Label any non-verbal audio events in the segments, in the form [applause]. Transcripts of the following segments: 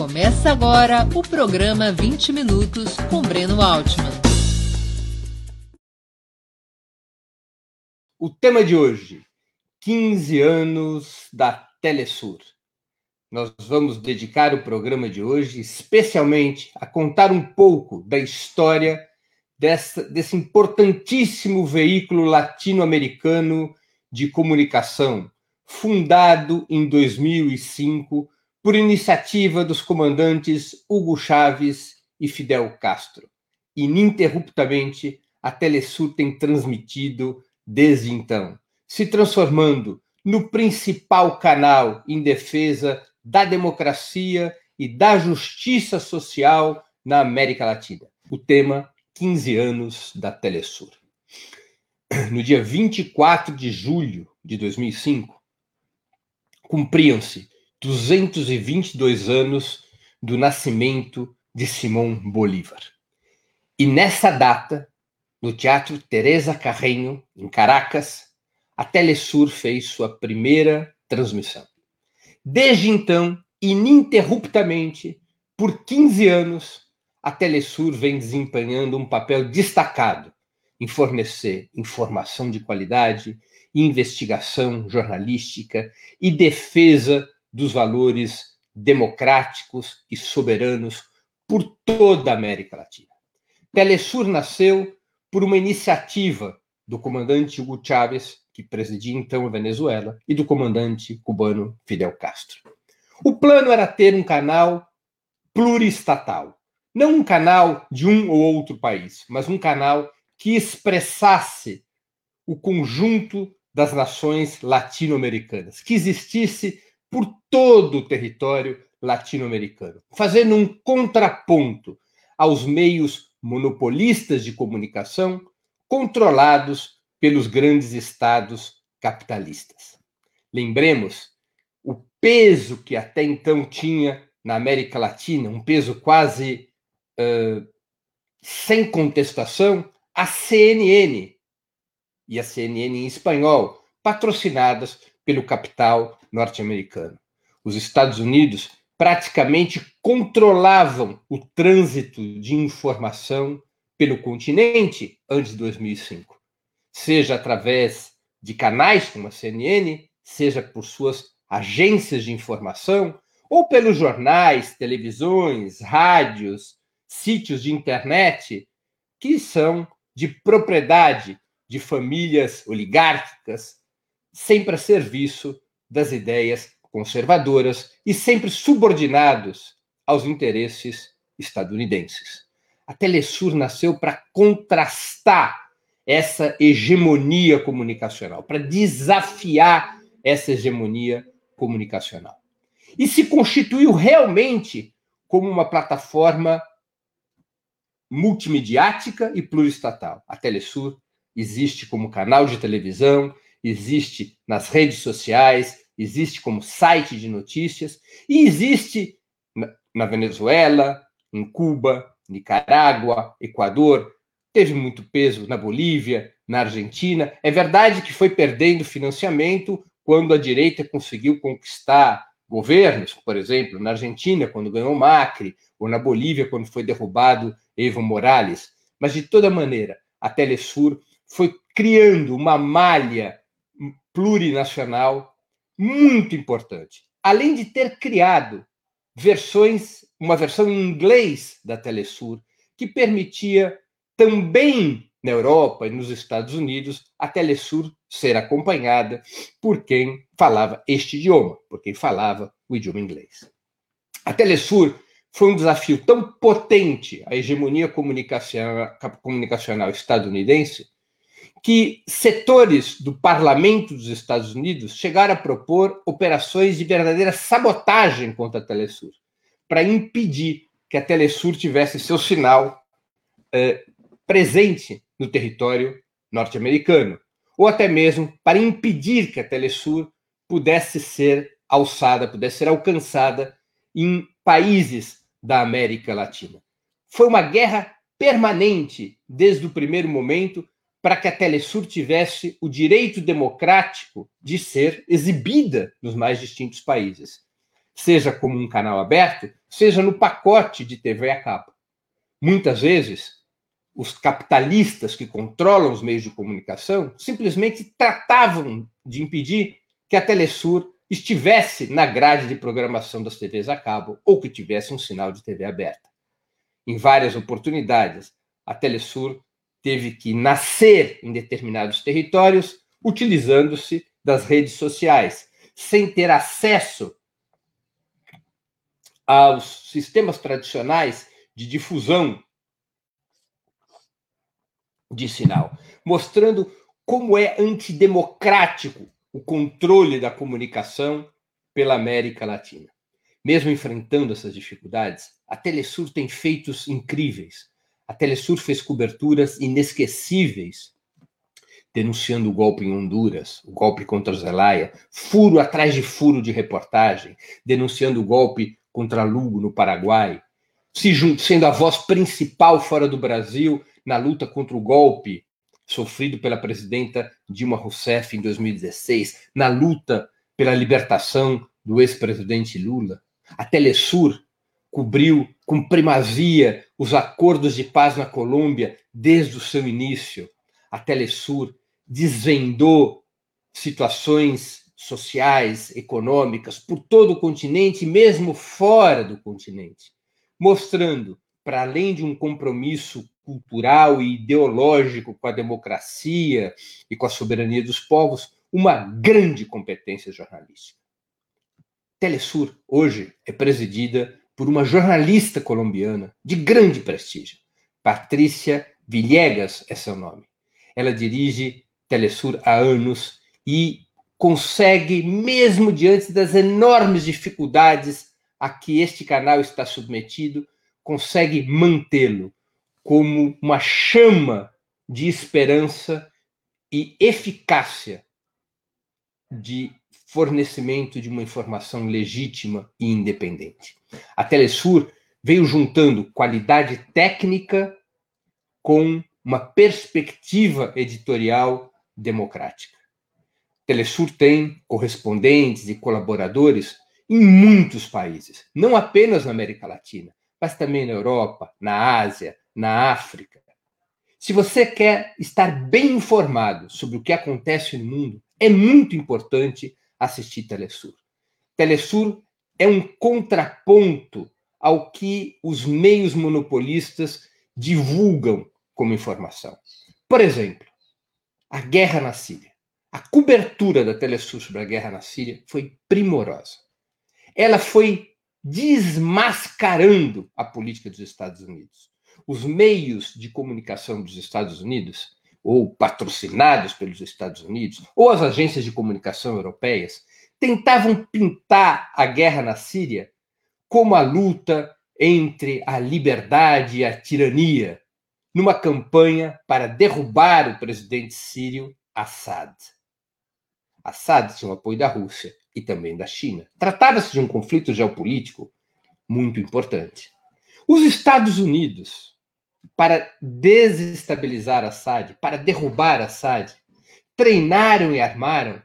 Começa agora o programa 20 Minutos com Breno Altman. O tema de hoje: 15 anos da Telesur. Nós vamos dedicar o programa de hoje especialmente a contar um pouco da história dessa, desse importantíssimo veículo latino-americano de comunicação, fundado em 2005 por iniciativa dos comandantes Hugo Chávez e Fidel Castro. Ininterruptamente, a Telesur tem transmitido desde então, se transformando no principal canal em defesa da democracia e da justiça social na América Latina. O tema 15 anos da Telesur. No dia 24 de julho de 2005, cumpriam-se 222 anos do nascimento de Simão Bolívar. E nessa data, no Teatro Teresa Carreño, em Caracas, a Telesur fez sua primeira transmissão. Desde então, ininterruptamente, por 15 anos, a Telesur vem desempenhando um papel destacado em fornecer informação de qualidade, investigação jornalística e defesa dos valores democráticos e soberanos por toda a América Latina. Telesur nasceu por uma iniciativa do comandante Hugo Chávez, que presidia então a Venezuela, e do comandante cubano Fidel Castro. O plano era ter um canal pluristatal, não um canal de um ou outro país, mas um canal que expressasse o conjunto das nações latino-americanas, que existisse por todo o território latino-americano, fazendo um contraponto aos meios monopolistas de comunicação controlados pelos grandes estados capitalistas. Lembremos o peso que até então tinha na América Latina, um peso quase uh, sem contestação, a CNN e a CNN em espanhol, patrocinadas pelo capital norte-americano. Os Estados Unidos praticamente controlavam o trânsito de informação pelo continente antes de 2005, seja através de canais como a CNN, seja por suas agências de informação, ou pelos jornais, televisões, rádios, sítios de internet, que são de propriedade de famílias oligárquicas, sempre a serviço das ideias conservadoras e sempre subordinados aos interesses estadunidenses. A Telesur nasceu para contrastar essa hegemonia comunicacional, para desafiar essa hegemonia comunicacional. E se constituiu realmente como uma plataforma multimediática e pluristatal. A Telesur existe como canal de televisão, existe nas redes sociais, existe como site de notícias e existe na Venezuela, em Cuba, Nicarágua, Equador, teve muito peso na Bolívia, na Argentina. É verdade que foi perdendo financiamento quando a direita conseguiu conquistar governos, por exemplo, na Argentina, quando ganhou Macri, ou na Bolívia, quando foi derrubado Evo Morales. Mas, de toda maneira, a Telesur foi criando uma malha plurinacional muito importante. Além de ter criado versões, uma versão em inglês da Telesur, que permitia também na Europa e nos Estados Unidos a Telesur ser acompanhada por quem falava este idioma, por quem falava o idioma inglês. A Telesur foi um desafio tão potente à hegemonia comunicacional, comunicacional estadunidense que setores do parlamento dos Estados Unidos chegaram a propor operações de verdadeira sabotagem contra a Telesur, para impedir que a Telesur tivesse seu sinal eh, presente no território norte-americano, ou até mesmo para impedir que a Telesur pudesse ser alçada, pudesse ser alcançada em países da América Latina. Foi uma guerra permanente desde o primeiro momento para que a Telesur tivesse o direito democrático de ser exibida nos mais distintos países, seja como um canal aberto, seja no pacote de TV a cabo. Muitas vezes, os capitalistas que controlam os meios de comunicação simplesmente tratavam de impedir que a Telesur estivesse na grade de programação das TVs a cabo ou que tivesse um sinal de TV aberta. Em várias oportunidades, a Telesur teve que nascer em determinados territórios utilizando-se das redes sociais, sem ter acesso aos sistemas tradicionais de difusão de sinal, mostrando como é antidemocrático o controle da comunicação pela América Latina. Mesmo enfrentando essas dificuldades, a Telesur tem feitos incríveis. A Telesur fez coberturas inesquecíveis, denunciando o golpe em Honduras, o golpe contra Zelaya, furo atrás de furo de reportagem, denunciando o golpe contra Lugo no Paraguai, se sendo a voz principal fora do Brasil na luta contra o golpe sofrido pela presidenta Dilma Rousseff em 2016, na luta pela libertação do ex-presidente Lula. A Telesur cobriu com primazia os acordos de paz na Colômbia desde o seu início. A Telesur desvendou situações sociais, econômicas por todo o continente, mesmo fora do continente, mostrando, para além de um compromisso cultural e ideológico com a democracia e com a soberania dos povos, uma grande competência jornalística. Telesur, hoje, é presidida por uma jornalista colombiana de grande prestígio. Patrícia Villegas é seu nome. Ela dirige Telesur há anos e consegue, mesmo diante das enormes dificuldades a que este canal está submetido, consegue mantê-lo como uma chama de esperança e eficácia de fornecimento de uma informação legítima e independente. A Telesur veio juntando qualidade técnica com uma perspectiva editorial democrática. Telesur tem correspondentes e colaboradores em muitos países, não apenas na América Latina, mas também na Europa, na Ásia, na África. Se você quer estar bem informado sobre o que acontece no mundo, é muito importante assistir Telesur. Telesur é um contraponto ao que os meios monopolistas divulgam como informação. Por exemplo, a guerra na Síria. A cobertura da Telesur sobre a guerra na Síria foi primorosa. Ela foi desmascarando a política dos Estados Unidos os meios de comunicação dos Estados Unidos, ou patrocinados pelos Estados Unidos, ou as agências de comunicação europeias, tentavam pintar a guerra na Síria como a luta entre a liberdade e a tirania, numa campanha para derrubar o presidente sírio Assad. Assad tinha o apoio da Rússia e também da China. Tratava-se de um conflito geopolítico muito importante. Os Estados Unidos para desestabilizar Assad, para derrubar Assad, treinaram e armaram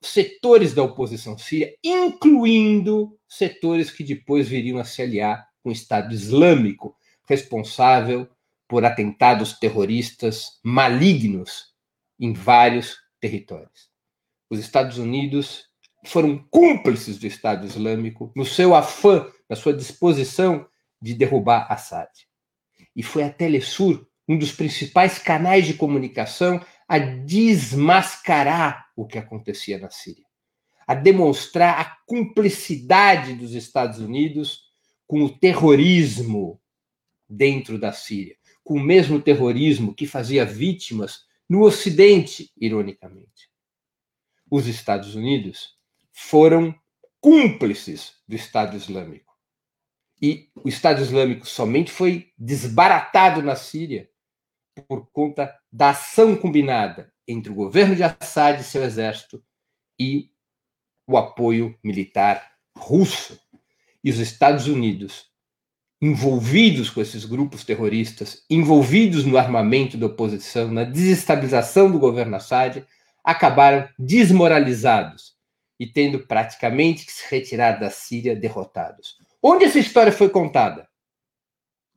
setores da oposição síria, incluindo setores que depois viriam a se aliar com o Estado Islâmico, responsável por atentados terroristas malignos em vários territórios. Os Estados Unidos foram cúmplices do Estado Islâmico no seu afã, na sua disposição de derrubar Assad e foi a Telesur um dos principais canais de comunicação a desmascarar o que acontecia na Síria, a demonstrar a cumplicidade dos Estados Unidos com o terrorismo dentro da Síria, com o mesmo terrorismo que fazia vítimas no Ocidente, ironicamente. Os Estados Unidos foram cúmplices do Estado Islâmico e o Estado Islâmico somente foi desbaratado na Síria por conta da ação combinada entre o governo de Assad e seu exército e o apoio militar russo. E os Estados Unidos, envolvidos com esses grupos terroristas, envolvidos no armamento da oposição, na desestabilização do governo Assad, acabaram desmoralizados e tendo praticamente que se retirar da Síria derrotados Onde essa história foi contada?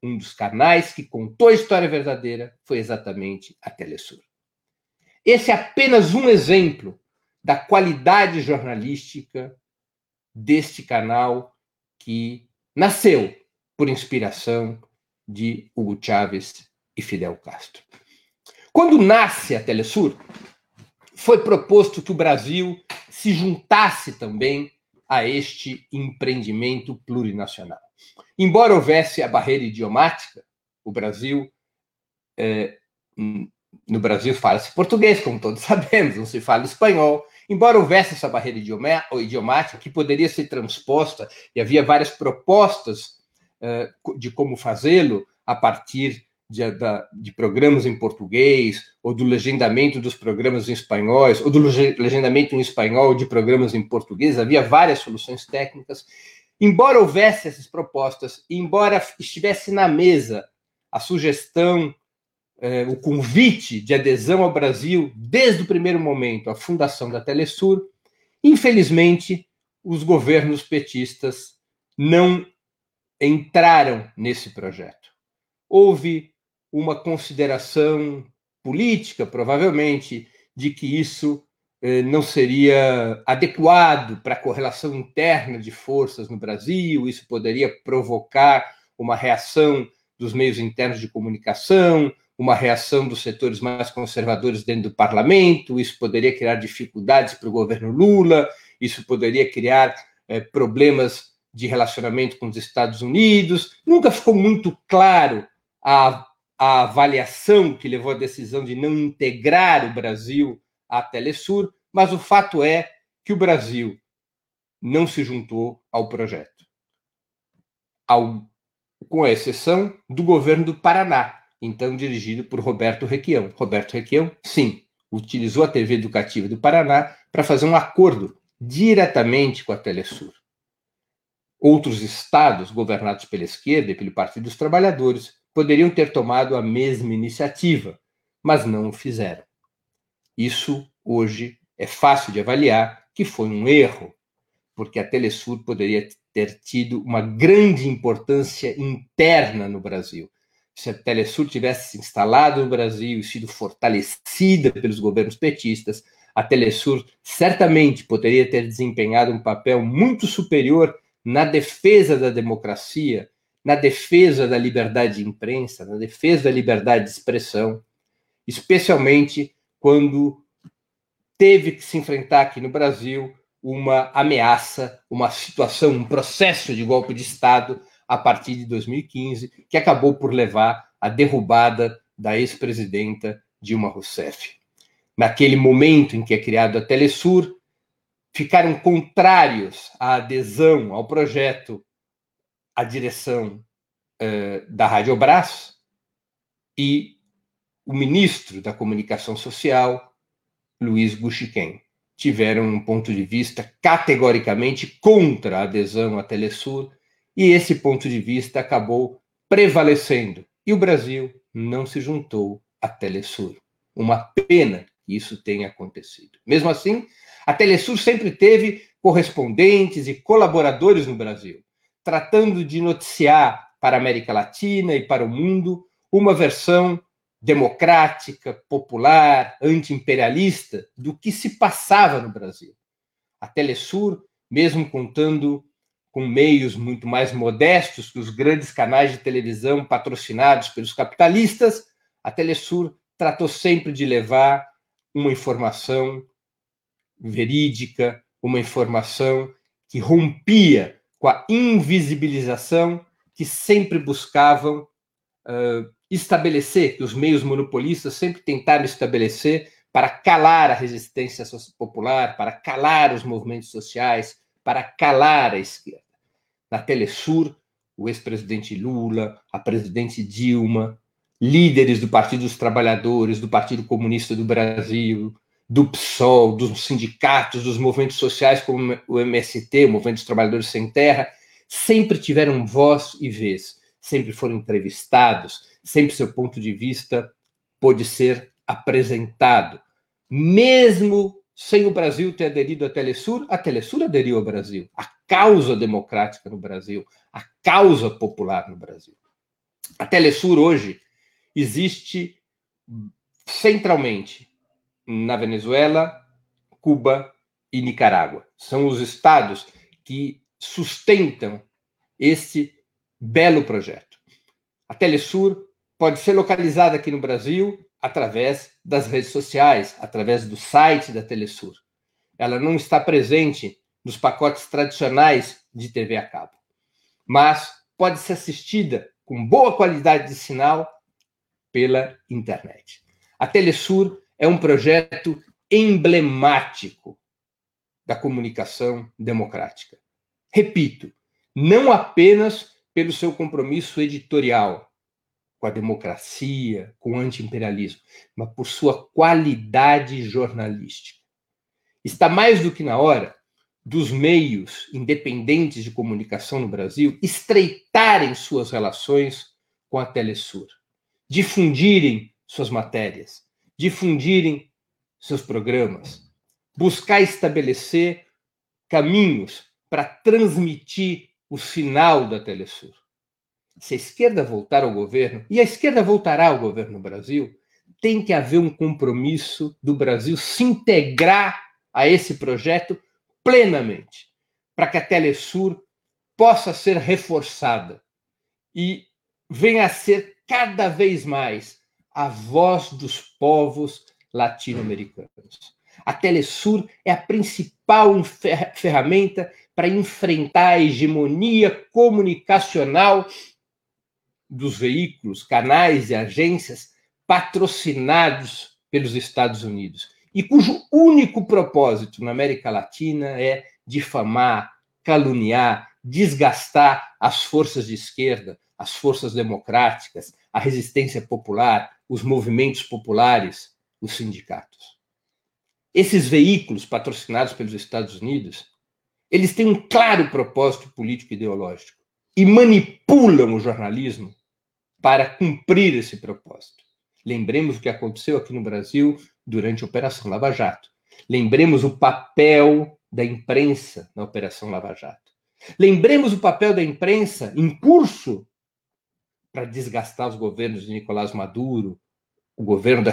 Um dos canais que contou a história verdadeira foi exatamente a Telesur. Esse é apenas um exemplo da qualidade jornalística deste canal que nasceu por inspiração de Hugo Chávez e Fidel Castro. Quando nasce a Telesur, foi proposto que o Brasil se juntasse também a este empreendimento plurinacional. Embora houvesse a barreira idiomática, o Brasil, é, no Brasil fala-se português, como todos [laughs] sabemos, não se fala espanhol. Embora houvesse essa barreira idiomática que poderia ser transposta, e havia várias propostas é, de como fazê-lo a partir de, de, programas em português, ou do legendamento dos programas em espanhol, ou do legendamento em espanhol de programas em português, havia várias soluções técnicas. Embora houvesse essas propostas, embora estivesse na mesa a sugestão, eh, o convite de adesão ao Brasil, desde o primeiro momento, a fundação da Telesur, infelizmente, os governos petistas não entraram nesse projeto. Houve uma consideração política, provavelmente, de que isso eh, não seria adequado para a correlação interna de forças no Brasil, isso poderia provocar uma reação dos meios internos de comunicação, uma reação dos setores mais conservadores dentro do parlamento, isso poderia criar dificuldades para o governo Lula, isso poderia criar eh, problemas de relacionamento com os Estados Unidos. Nunca ficou muito claro a a avaliação que levou à decisão de não integrar o Brasil à Telesur, mas o fato é que o Brasil não se juntou ao projeto, ao, com a exceção do governo do Paraná, então dirigido por Roberto Requião. Roberto Requião, sim, utilizou a TV Educativa do Paraná para fazer um acordo diretamente com a Telesur. Outros estados governados pela esquerda e pelo Partido dos Trabalhadores poderiam ter tomado a mesma iniciativa, mas não o fizeram. Isso, hoje, é fácil de avaliar que foi um erro, porque a Telesur poderia ter tido uma grande importância interna no Brasil. Se a Telesur tivesse se instalado no Brasil e sido fortalecida pelos governos petistas, a Telesur certamente poderia ter desempenhado um papel muito superior na defesa da democracia na defesa da liberdade de imprensa, na defesa da liberdade de expressão, especialmente quando teve que se enfrentar aqui no Brasil uma ameaça, uma situação, um processo de golpe de Estado a partir de 2015, que acabou por levar à derrubada da ex-presidenta Dilma Rousseff. Naquele momento em que é criado a Telesur, ficaram contrários à adesão ao projeto a direção uh, da Rádio Brás e o ministro da Comunicação Social, Luiz Guxiquem, tiveram um ponto de vista categoricamente contra a adesão à Telesur, e esse ponto de vista acabou prevalecendo. E o Brasil não se juntou à Telesur. Uma pena que isso tenha acontecido. Mesmo assim, a Telesur sempre teve correspondentes e colaboradores no Brasil tratando de noticiar para a América Latina e para o mundo uma versão democrática, popular, anti-imperialista do que se passava no Brasil. A Telesur, mesmo contando com meios muito mais modestos que os grandes canais de televisão patrocinados pelos capitalistas, a Telesur tratou sempre de levar uma informação verídica, uma informação que rompia com a invisibilização que sempre buscavam uh, estabelecer, que os meios monopolistas sempre tentaram estabelecer para calar a resistência popular, para calar os movimentos sociais, para calar a esquerda. Na Telesur, o ex-presidente Lula, a presidente Dilma, líderes do Partido dos Trabalhadores, do Partido Comunista do Brasil, do PSOL, dos sindicatos, dos movimentos sociais como o MST, o Movimento dos Trabalhadores Sem Terra, sempre tiveram voz e vez, sempre foram entrevistados, sempre seu ponto de vista pôde ser apresentado. Mesmo sem o Brasil ter aderido à Telesur, a Telesur aderiu ao Brasil. A causa democrática no Brasil, a causa popular no Brasil. A Telesur hoje existe centralmente na Venezuela, Cuba e Nicarágua. São os estados que sustentam esse belo projeto. A Telesur pode ser localizada aqui no Brasil através das redes sociais, através do site da Telesur. Ela não está presente nos pacotes tradicionais de TV a cabo, mas pode ser assistida com boa qualidade de sinal pela internet. A Telesur é um projeto emblemático da comunicação democrática. Repito, não apenas pelo seu compromisso editorial com a democracia, com o antiimperialismo, mas por sua qualidade jornalística. Está mais do que na hora dos meios independentes de comunicação no Brasil estreitarem suas relações com a Telesur, difundirem suas matérias, difundirem seus programas, buscar estabelecer caminhos para transmitir o sinal da Telesur. Se a esquerda voltar ao governo, e a esquerda voltará ao governo no Brasil, tem que haver um compromisso do Brasil se integrar a esse projeto plenamente, para que a Telesur possa ser reforçada e venha a ser cada vez mais a voz dos povos latino-americanos. A Telesur é a principal ferramenta para enfrentar a hegemonia comunicacional dos veículos, canais e agências patrocinados pelos Estados Unidos e cujo único propósito na América Latina é difamar, caluniar, desgastar as forças de esquerda, as forças democráticas, a resistência popular, os movimentos populares, os sindicatos. Esses veículos patrocinados pelos Estados Unidos, eles têm um claro propósito político e ideológico e manipulam o jornalismo para cumprir esse propósito. Lembremos o que aconteceu aqui no Brasil durante a Operação Lava Jato. Lembremos o papel da imprensa na Operação Lava Jato. Lembremos o papel da imprensa em curso para desgastar os governos de Nicolás Maduro, o governo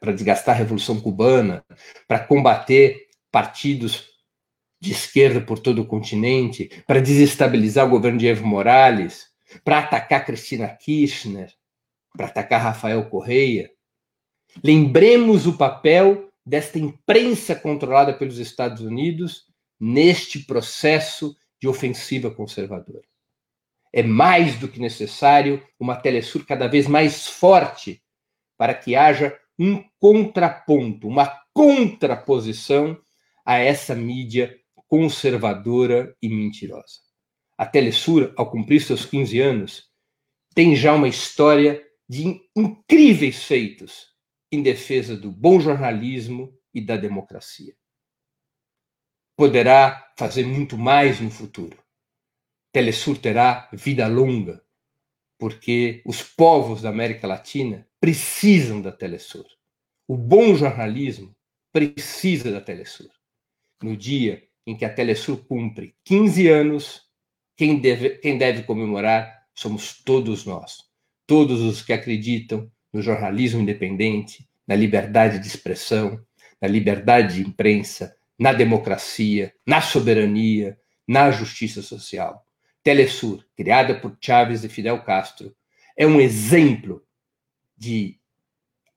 para desgastar a Revolução Cubana, para combater partidos de esquerda por todo o continente, para desestabilizar o governo de Evo Morales, para atacar Cristina Kirchner, para atacar Rafael Correia. Lembremos o papel desta imprensa controlada pelos Estados Unidos neste processo de ofensiva conservadora. É mais do que necessário uma Telesur cada vez mais forte para que haja um contraponto, uma contraposição a essa mídia conservadora e mentirosa. A Telesur, ao cumprir seus 15 anos, tem já uma história de incríveis feitos em defesa do bom jornalismo e da democracia. Poderá fazer muito mais no futuro. Telesur terá vida longa, porque os povos da América Latina precisam da Telesur. O bom jornalismo precisa da Telesur. No dia em que a Telesur cumpre 15 anos, quem deve, quem deve comemorar somos todos nós, todos os que acreditam no jornalismo independente, na liberdade de expressão, na liberdade de imprensa, na democracia, na soberania, na justiça social. Telesur, criada por Chávez e Fidel Castro, é um exemplo de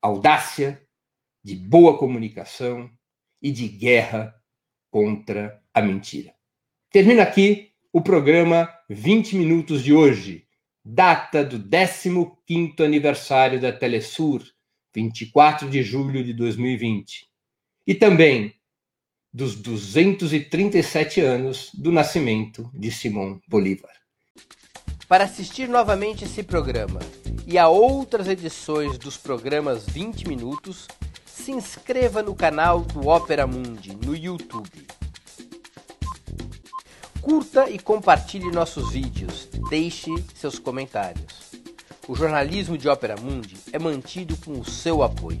audácia, de boa comunicação e de guerra contra a mentira. Termino aqui o programa 20 Minutos de hoje, data do 15º aniversário da Telesur, 24 de julho de 2020. E também dos 237 anos do nascimento de Simão Bolívar. Para assistir novamente esse programa e a outras edições dos programas 20 Minutos, se inscreva no canal do Opera Mundi no YouTube. Curta e compartilhe nossos vídeos, deixe seus comentários. O jornalismo de Ópera Mundi é mantido com o seu apoio.